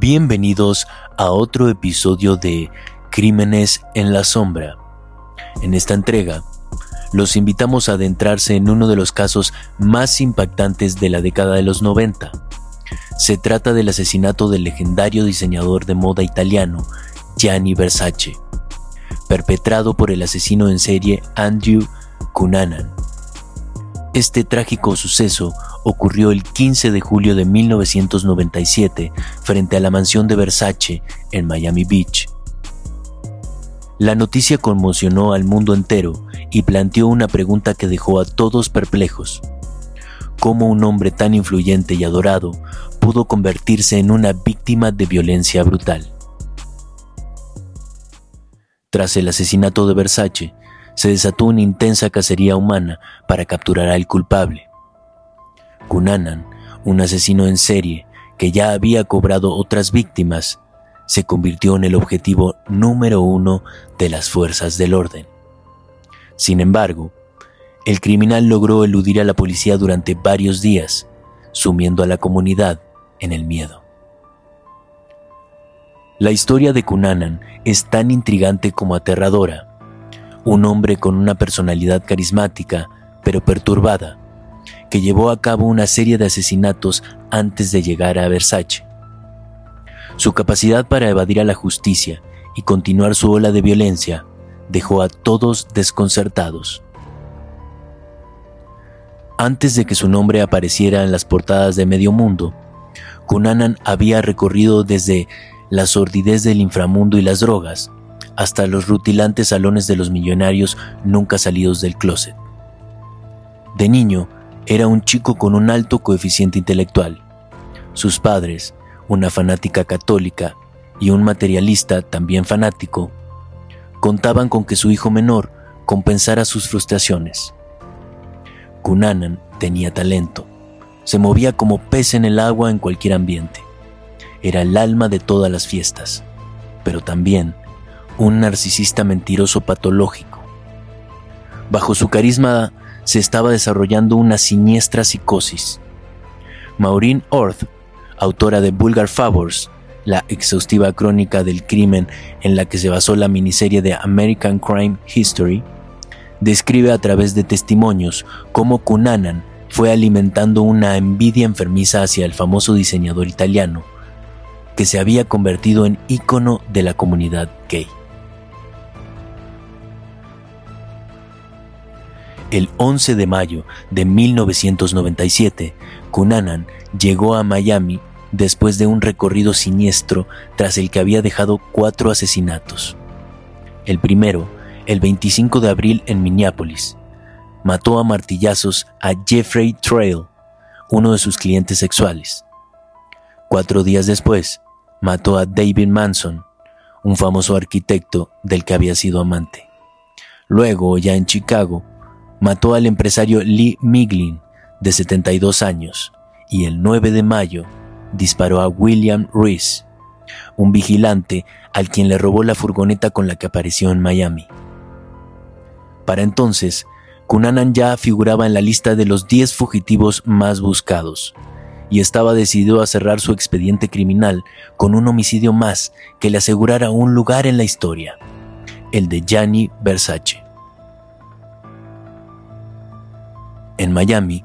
Bienvenidos a otro episodio de Crímenes en la Sombra. En esta entrega, los invitamos a adentrarse en uno de los casos más impactantes de la década de los 90. Se trata del asesinato del legendario diseñador de moda italiano Gianni Versace, perpetrado por el asesino en serie Andrew Cunanan. Este trágico suceso ocurrió el 15 de julio de 1997 frente a la mansión de Versace en Miami Beach. La noticia conmocionó al mundo entero y planteó una pregunta que dejó a todos perplejos. ¿Cómo un hombre tan influyente y adorado pudo convertirse en una víctima de violencia brutal? Tras el asesinato de Versace, se desató una intensa cacería humana para capturar al culpable. Cunanan, un asesino en serie que ya había cobrado otras víctimas, se convirtió en el objetivo número uno de las fuerzas del orden. Sin embargo, el criminal logró eludir a la policía durante varios días, sumiendo a la comunidad en el miedo. La historia de Cunanan es tan intrigante como aterradora. Un hombre con una personalidad carismática, pero perturbada, que llevó a cabo una serie de asesinatos antes de llegar a Versace. Su capacidad para evadir a la justicia y continuar su ola de violencia dejó a todos desconcertados. Antes de que su nombre apareciera en las portadas de medio mundo, Cunanan había recorrido desde la sordidez del inframundo y las drogas hasta los rutilantes salones de los millonarios nunca salidos del closet. De niño, era un chico con un alto coeficiente intelectual. Sus padres, una fanática católica y un materialista también fanático, contaban con que su hijo menor compensara sus frustraciones. Cunanan tenía talento, se movía como pez en el agua en cualquier ambiente. Era el alma de todas las fiestas, pero también un narcisista mentiroso patológico. Bajo su carisma se estaba desarrollando una siniestra psicosis. Maureen Orth, autora de Vulgar Favors, la exhaustiva crónica del crimen en la que se basó la miniserie de American Crime History, describe a través de testimonios cómo Cunanan fue alimentando una envidia enfermiza hacia el famoso diseñador italiano, que se había convertido en ícono de la comunidad gay. El 11 de mayo de 1997, Cunanan llegó a Miami después de un recorrido siniestro tras el que había dejado cuatro asesinatos. El primero, el 25 de abril en Minneapolis, mató a martillazos a Jeffrey Trail, uno de sus clientes sexuales. Cuatro días después, mató a David Manson, un famoso arquitecto del que había sido amante. Luego, ya en Chicago, mató al empresario Lee Miglin, de 72 años, y el 9 de mayo disparó a William Reese, un vigilante al quien le robó la furgoneta con la que apareció en Miami. Para entonces, Cunanan ya figuraba en la lista de los 10 fugitivos más buscados, y estaba decidido a cerrar su expediente criminal con un homicidio más que le asegurara un lugar en la historia, el de Gianni Versace. En Miami,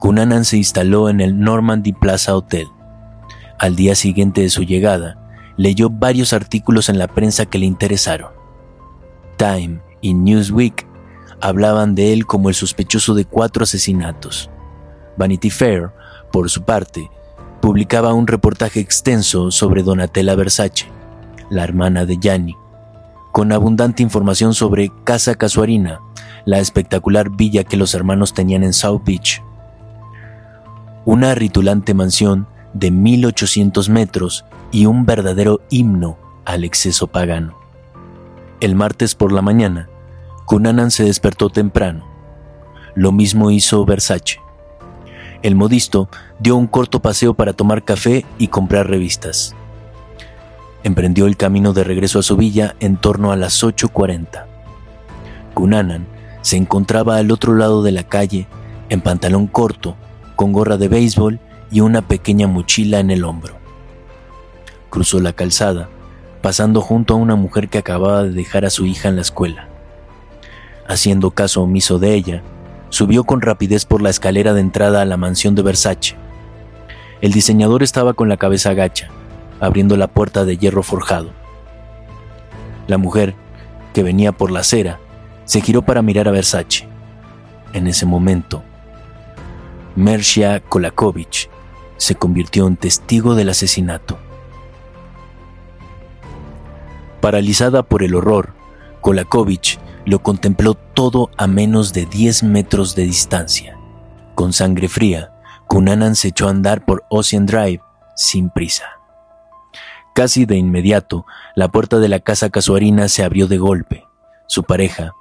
Cunanan se instaló en el Normandy Plaza Hotel. Al día siguiente de su llegada, leyó varios artículos en la prensa que le interesaron. Time y Newsweek hablaban de él como el sospechoso de cuatro asesinatos. Vanity Fair, por su parte, publicaba un reportaje extenso sobre Donatella Versace, la hermana de Gianni, con abundante información sobre Casa Casuarina, la espectacular villa que los hermanos tenían en South Beach una ritulante mansión de 1800 metros y un verdadero himno al exceso pagano. El martes por la mañana, Cunanan se despertó temprano. Lo mismo hizo Versace. El modisto dio un corto paseo para tomar café y comprar revistas. Emprendió el camino de regreso a su villa en torno a las 8.40. Cunanan se encontraba al otro lado de la calle, en pantalón corto con gorra de béisbol y una pequeña mochila en el hombro. Cruzó la calzada, pasando junto a una mujer que acababa de dejar a su hija en la escuela. Haciendo caso omiso de ella, subió con rapidez por la escalera de entrada a la mansión de Versace. El diseñador estaba con la cabeza agacha, abriendo la puerta de hierro forjado. La mujer, que venía por la acera, se giró para mirar a Versace. En ese momento, Mercia Kolakovich se convirtió en testigo del asesinato. Paralizada por el horror, Kolakovich lo contempló todo a menos de 10 metros de distancia. Con sangre fría, Kunanan se echó a andar por Ocean Drive sin prisa. Casi de inmediato, la puerta de la casa casuarina se abrió de golpe. Su pareja,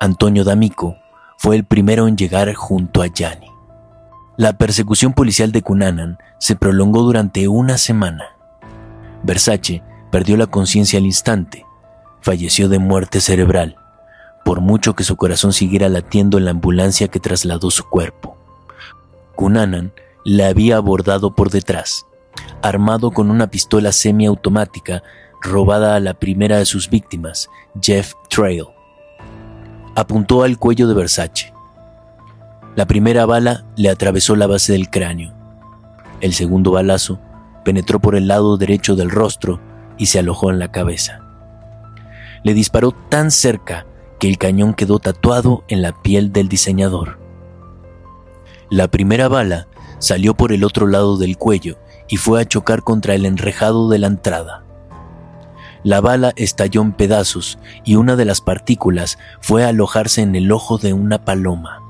Antonio D'Amico, fue el primero en llegar junto a Yanni. La persecución policial de Cunanan se prolongó durante una semana. Versace perdió la conciencia al instante. Falleció de muerte cerebral, por mucho que su corazón siguiera latiendo en la ambulancia que trasladó su cuerpo. Cunanan le había abordado por detrás, armado con una pistola semiautomática robada a la primera de sus víctimas, Jeff Trail. Apuntó al cuello de Versace la primera bala le atravesó la base del cráneo. El segundo balazo penetró por el lado derecho del rostro y se alojó en la cabeza. Le disparó tan cerca que el cañón quedó tatuado en la piel del diseñador. La primera bala salió por el otro lado del cuello y fue a chocar contra el enrejado de la entrada. La bala estalló en pedazos y una de las partículas fue a alojarse en el ojo de una paloma.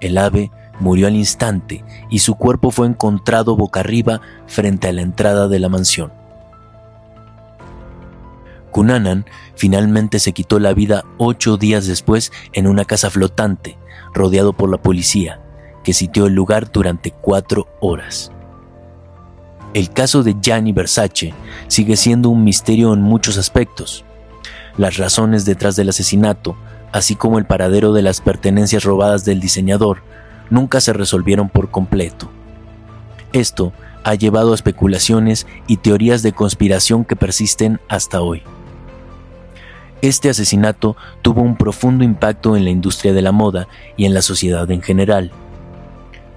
El ave murió al instante y su cuerpo fue encontrado boca arriba frente a la entrada de la mansión. Cunanan finalmente se quitó la vida ocho días después en una casa flotante, rodeado por la policía, que sitió el lugar durante cuatro horas. El caso de Gianni Versace sigue siendo un misterio en muchos aspectos. Las razones detrás del asesinato así como el paradero de las pertenencias robadas del diseñador, nunca se resolvieron por completo. Esto ha llevado a especulaciones y teorías de conspiración que persisten hasta hoy. Este asesinato tuvo un profundo impacto en la industria de la moda y en la sociedad en general.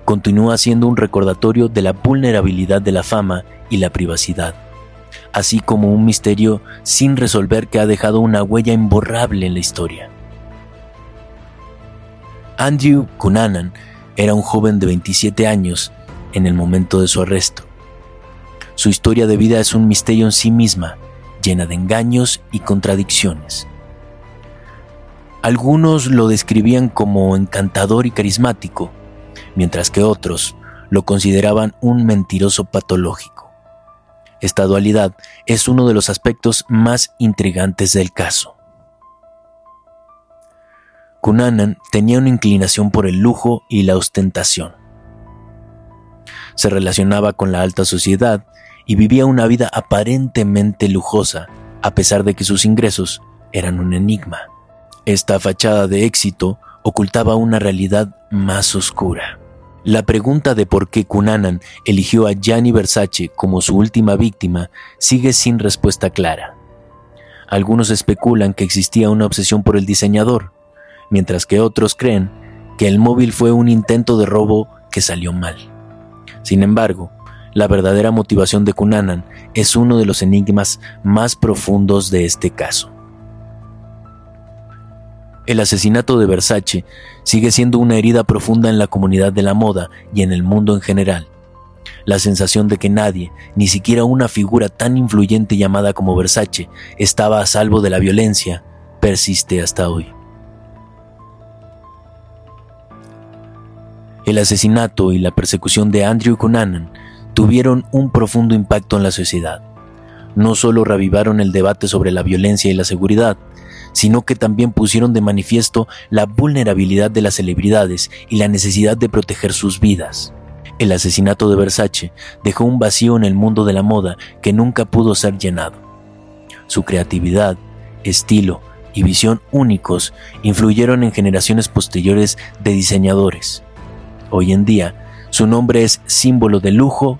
Continúa siendo un recordatorio de la vulnerabilidad de la fama y la privacidad, así como un misterio sin resolver que ha dejado una huella imborrable en la historia. Andrew Cunanan era un joven de 27 años en el momento de su arresto. Su historia de vida es un misterio en sí misma, llena de engaños y contradicciones. Algunos lo describían como encantador y carismático, mientras que otros lo consideraban un mentiroso patológico. Esta dualidad es uno de los aspectos más intrigantes del caso. Cunanan tenía una inclinación por el lujo y la ostentación. Se relacionaba con la alta sociedad y vivía una vida aparentemente lujosa, a pesar de que sus ingresos eran un enigma. Esta fachada de éxito ocultaba una realidad más oscura. La pregunta de por qué Cunanan eligió a Gianni Versace como su última víctima sigue sin respuesta clara. Algunos especulan que existía una obsesión por el diseñador, mientras que otros creen que el móvil fue un intento de robo que salió mal. Sin embargo, la verdadera motivación de Cunanan es uno de los enigmas más profundos de este caso. El asesinato de Versace sigue siendo una herida profunda en la comunidad de la moda y en el mundo en general. La sensación de que nadie, ni siquiera una figura tan influyente llamada como Versace, estaba a salvo de la violencia, persiste hasta hoy. El asesinato y la persecución de Andrew Cunanan tuvieron un profundo impacto en la sociedad. No solo revivaron el debate sobre la violencia y la seguridad, sino que también pusieron de manifiesto la vulnerabilidad de las celebridades y la necesidad de proteger sus vidas. El asesinato de Versace dejó un vacío en el mundo de la moda que nunca pudo ser llenado. Su creatividad, estilo y visión únicos influyeron en generaciones posteriores de diseñadores. Hoy en día, su nombre es símbolo de lujo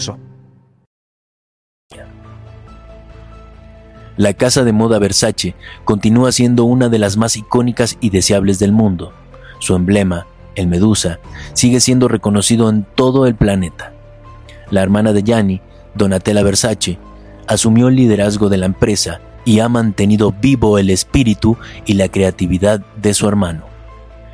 La casa de moda Versace continúa siendo una de las más icónicas y deseables del mundo. Su emblema, el Medusa, sigue siendo reconocido en todo el planeta. La hermana de Gianni, Donatella Versace, asumió el liderazgo de la empresa y ha mantenido vivo el espíritu y la creatividad de su hermano.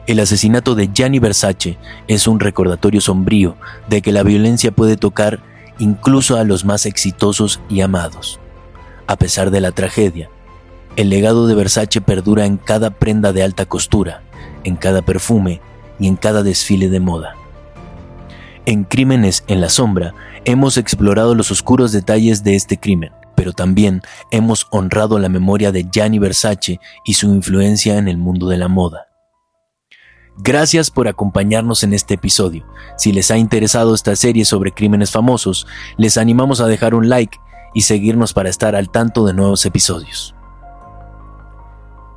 El asesinato de Gianni Versace es un recordatorio sombrío de que la violencia puede tocar incluso a los más exitosos y amados. A pesar de la tragedia, el legado de Versace perdura en cada prenda de alta costura, en cada perfume y en cada desfile de moda. En Crímenes en la Sombra hemos explorado los oscuros detalles de este crimen, pero también hemos honrado la memoria de Gianni Versace y su influencia en el mundo de la moda. Gracias por acompañarnos en este episodio. Si les ha interesado esta serie sobre crímenes famosos, les animamos a dejar un like y seguirnos para estar al tanto de nuevos episodios.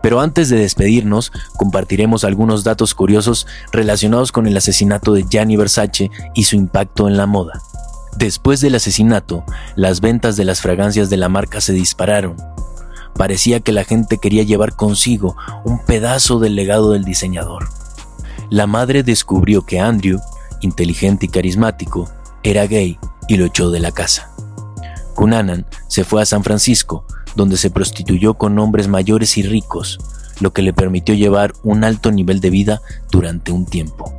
Pero antes de despedirnos, compartiremos algunos datos curiosos relacionados con el asesinato de Gianni Versace y su impacto en la moda. Después del asesinato, las ventas de las fragancias de la marca se dispararon. Parecía que la gente quería llevar consigo un pedazo del legado del diseñador. La madre descubrió que Andrew, inteligente y carismático, era gay y lo echó de la casa. Cunanan se fue a San Francisco, donde se prostituyó con hombres mayores y ricos, lo que le permitió llevar un alto nivel de vida durante un tiempo.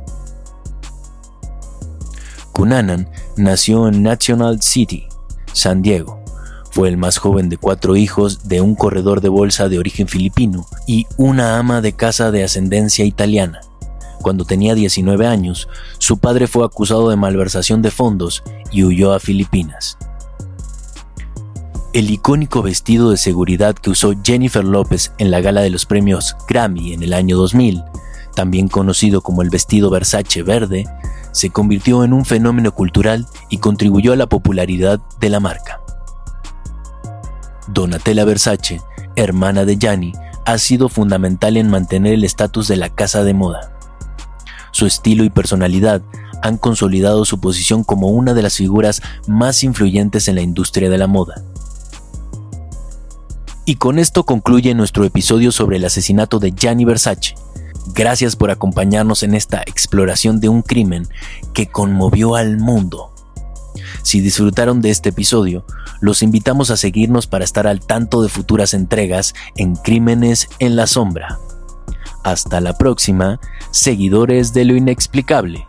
Cunanan nació en National City, San Diego. Fue el más joven de cuatro hijos de un corredor de bolsa de origen filipino y una ama de casa de ascendencia italiana. Cuando tenía 19 años, su padre fue acusado de malversación de fondos y huyó a Filipinas. El icónico vestido de seguridad que usó Jennifer López en la gala de los premios Grammy en el año 2000, también conocido como el vestido Versace verde, se convirtió en un fenómeno cultural y contribuyó a la popularidad de la marca. Donatella Versace, hermana de Gianni, ha sido fundamental en mantener el estatus de la casa de moda. Su estilo y personalidad han consolidado su posición como una de las figuras más influyentes en la industria de la moda. Y con esto concluye nuestro episodio sobre el asesinato de Gianni Versace. Gracias por acompañarnos en esta exploración de un crimen que conmovió al mundo. Si disfrutaron de este episodio, los invitamos a seguirnos para estar al tanto de futuras entregas en Crímenes en la Sombra. Hasta la próxima, seguidores de lo inexplicable.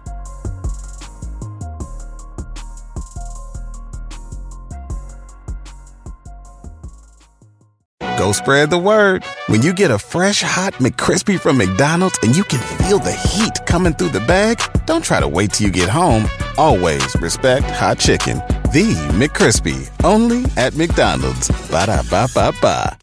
Go spread the word. When you get a fresh hot McCrispy from McDonald's and you can feel the heat coming through the bag, don't try to wait till you get home. Always respect hot chicken. The McCrispy, only at McDonald's. Ba da ba ba ba.